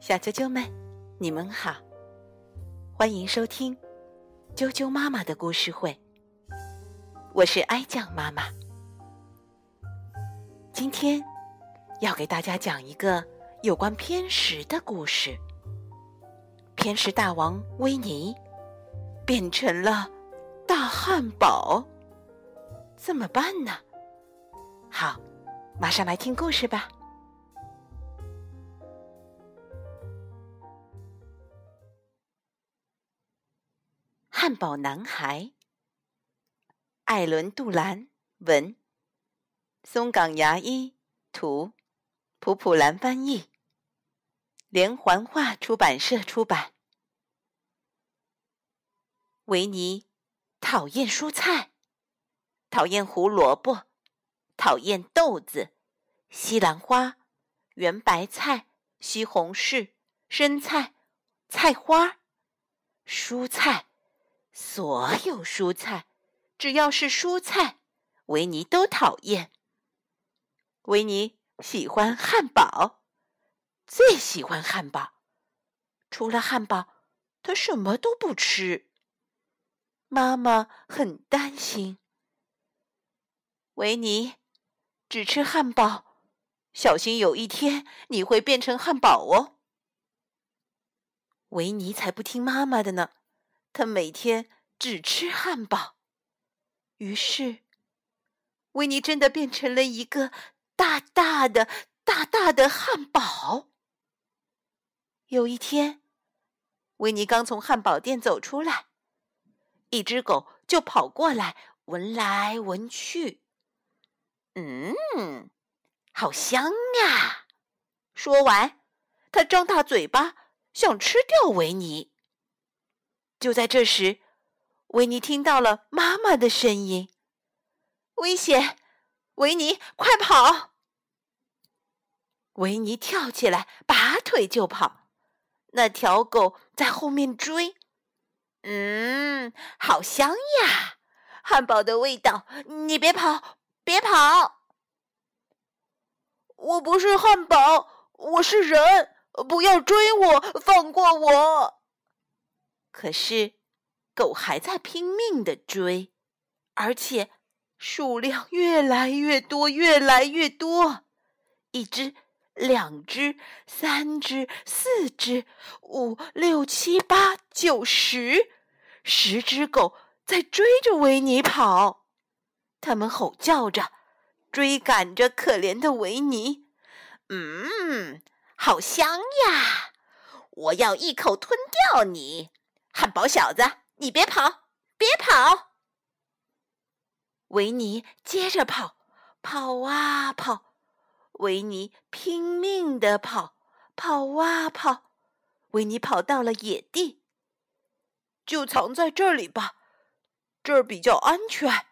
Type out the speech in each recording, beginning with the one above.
小啾啾们，你们好，欢迎收听啾啾妈妈的故事会。我是哀酱妈妈，今天要给大家讲一个有关偏食的故事。偏食大王维尼变成了大汉堡，怎么办呢？好，马上来听故事吧。汉堡男孩，艾伦·杜兰文，松岗牙医图，普普兰翻译，连环画出版社出版。维尼讨厌蔬菜，讨厌胡萝卜，讨厌豆子、西兰花、圆白菜、西红柿、生菜、菜花、蔬菜。所有蔬菜，只要是蔬菜，维尼都讨厌。维尼喜欢汉堡，最喜欢汉堡。除了汉堡，他什么都不吃。妈妈很担心。维尼只吃汉堡，小心有一天你会变成汉堡哦。维尼才不听妈妈的呢。他每天只吃汉堡，于是维尼真的变成了一个大大的、大大的汉堡。有一天，维尼刚从汉堡店走出来，一只狗就跑过来闻来闻去，嗯，好香呀！说完，他张大嘴巴想吃掉维尼。就在这时，维尼听到了妈妈的声音：“危险！维尼，快跑！”维尼跳起来，拔腿就跑。那条狗在后面追。嗯，好香呀，汉堡的味道！你别跑，别跑！我不是汉堡，我是人，不要追我，放过我！可是，狗还在拼命的追，而且数量越来越多，越来越多。一只、两只、三只、四只、五六七八九十，十只狗在追着维尼跑。它们吼叫着，追赶着可怜的维尼。嗯，好香呀！我要一口吞掉你。汉堡小子，你别跑，别跑！维尼接着跑，跑啊跑，维尼拼命的跑，跑啊跑，维尼跑到了野地，就藏在这里吧，这儿比较安全。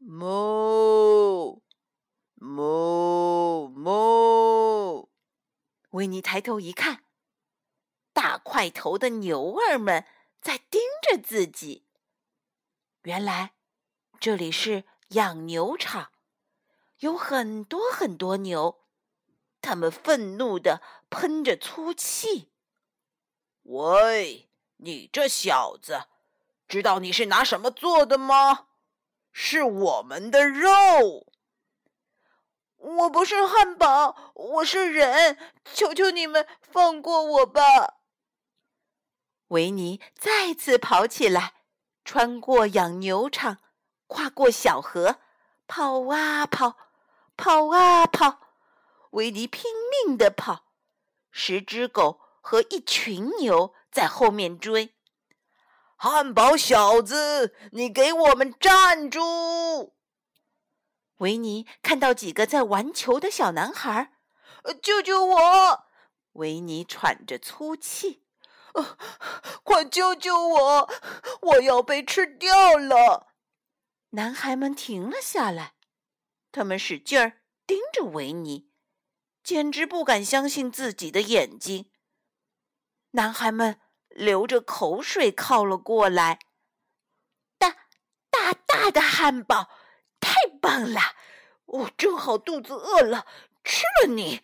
哞，哞，哞！维尼抬头一看。带头的牛儿们在盯着自己。原来这里是养牛场，有很多很多牛，他们愤怒的喷着粗气。喂，你这小子，知道你是拿什么做的吗？是我们的肉。我不是汉堡，我是人，求求你们放过我吧。维尼再次跑起来，穿过养牛场，跨过小河，跑啊跑，跑啊跑。维尼拼命地跑，十只狗和一群牛在后面追。汉堡小子，你给我们站住！维尼看到几个在玩球的小男孩，救救我！维尼喘着粗气。快救救我！我要被吃掉了！男孩们停了下来，他们使劲儿盯着维尼，简直不敢相信自己的眼睛。男孩们流着口水靠了过来。大大大的汉堡，太棒了！我正好肚子饿了，吃了你。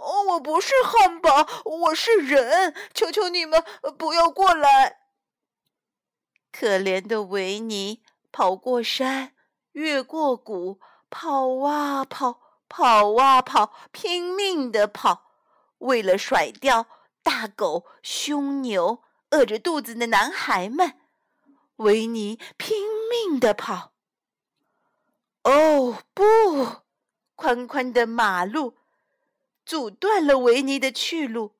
哦，我不是汉堡，我是人，求求你们不要过来！可怜的维尼跑过山，越过谷，跑啊跑，跑啊跑，拼命的跑，为了甩掉大狗、凶牛、饿着肚子的男孩们，维尼拼命的跑。哦不！宽宽的马路阻断了维尼的去路，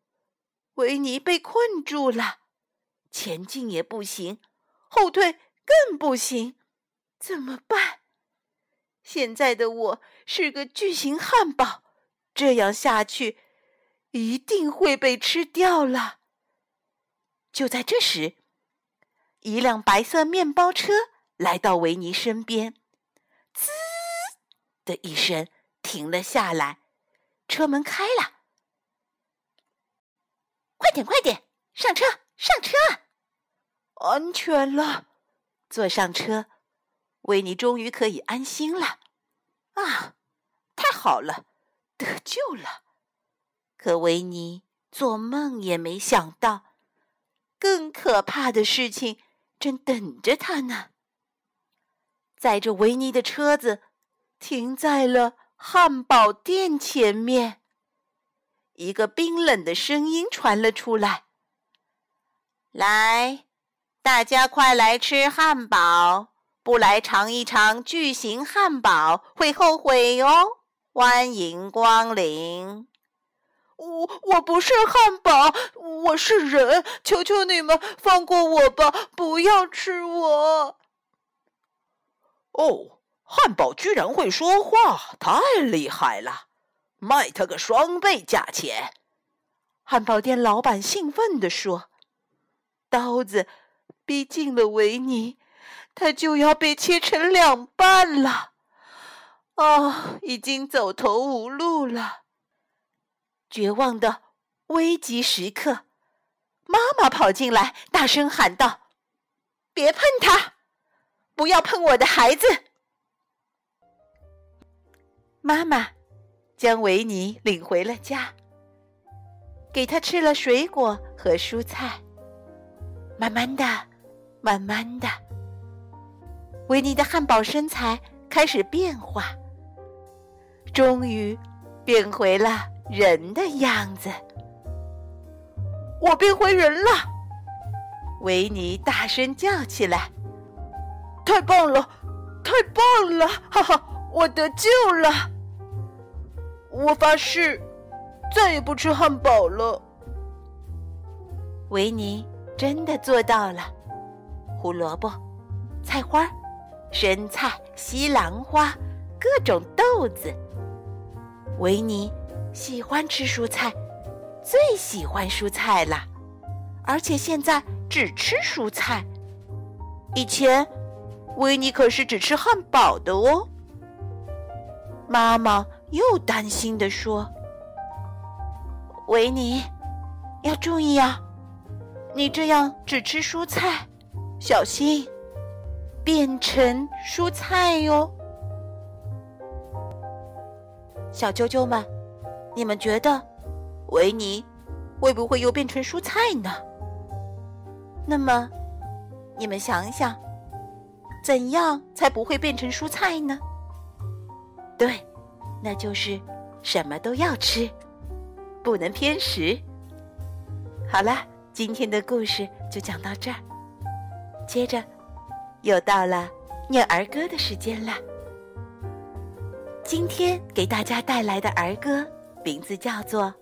维尼被困住了，前进也不行，后退更不行，怎么办？现在的我是个巨型汉堡，这样下去一定会被吃掉了。就在这时，一辆白色面包车来到维尼身边，滋的一声。停了下来，车门开了。快点，快点，上车，上车！安全了，坐上车，维尼终于可以安心了。啊，太好了，得救了！可维尼做梦也没想到，更可怕的事情正等着他呢。载着维尼的车子停在了。汉堡店前面，一个冰冷的声音传了出来：“来，大家快来吃汉堡！不来尝一尝巨型汉堡会后悔哦！欢迎光临！”我我不是汉堡，我是人，求求你们放过我吧，不要吃我！哦。汉堡居然会说话，太厉害了！卖他个双倍价钱！汉堡店老板兴奋地说：“刀子逼近了维尼，他就要被切成两半了。啊，已经走投无路了！绝望的危急时刻，妈妈跑进来，大声喊道：‘别碰他！不要碰我的孩子！’”妈妈将维尼领回了家，给他吃了水果和蔬菜。慢慢的，慢慢的，维尼的汉堡身材开始变化，终于变回了人的样子。我变回人了！维尼大声叫起来：“太棒了，太棒了！哈哈！”我得救了！我发誓，再也不吃汉堡了。维尼真的做到了。胡萝卜、菜花、生菜、西兰花，各种豆子。维尼喜欢吃蔬菜，最喜欢蔬菜了，而且现在只吃蔬菜。以前，维尼可是只吃汉堡的哦。妈妈又担心地说：“维尼，要注意啊！你这样只吃蔬菜，小心变成蔬菜哟。”小啾啾们，你们觉得维尼会不会又变成蔬菜呢？那么，你们想想，怎样才不会变成蔬菜呢？对，那就是什么都要吃，不能偏食。好了，今天的故事就讲到这儿。接着，又到了念儿歌的时间了。今天给大家带来的儿歌名字叫做《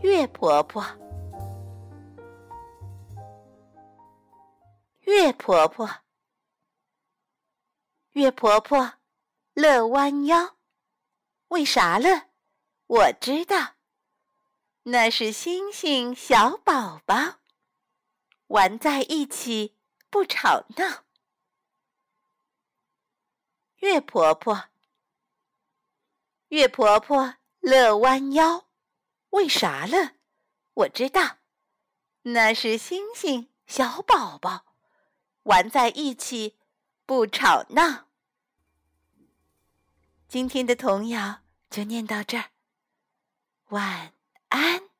月婆婆》。月婆婆，月婆婆。乐弯腰，为啥了？我知道，那是星星小宝宝玩在一起不吵闹。月婆婆，月婆婆乐弯腰，为啥了？我知道，那是星星小宝宝玩在一起不吵闹。今天的童谣就念到这儿，晚安。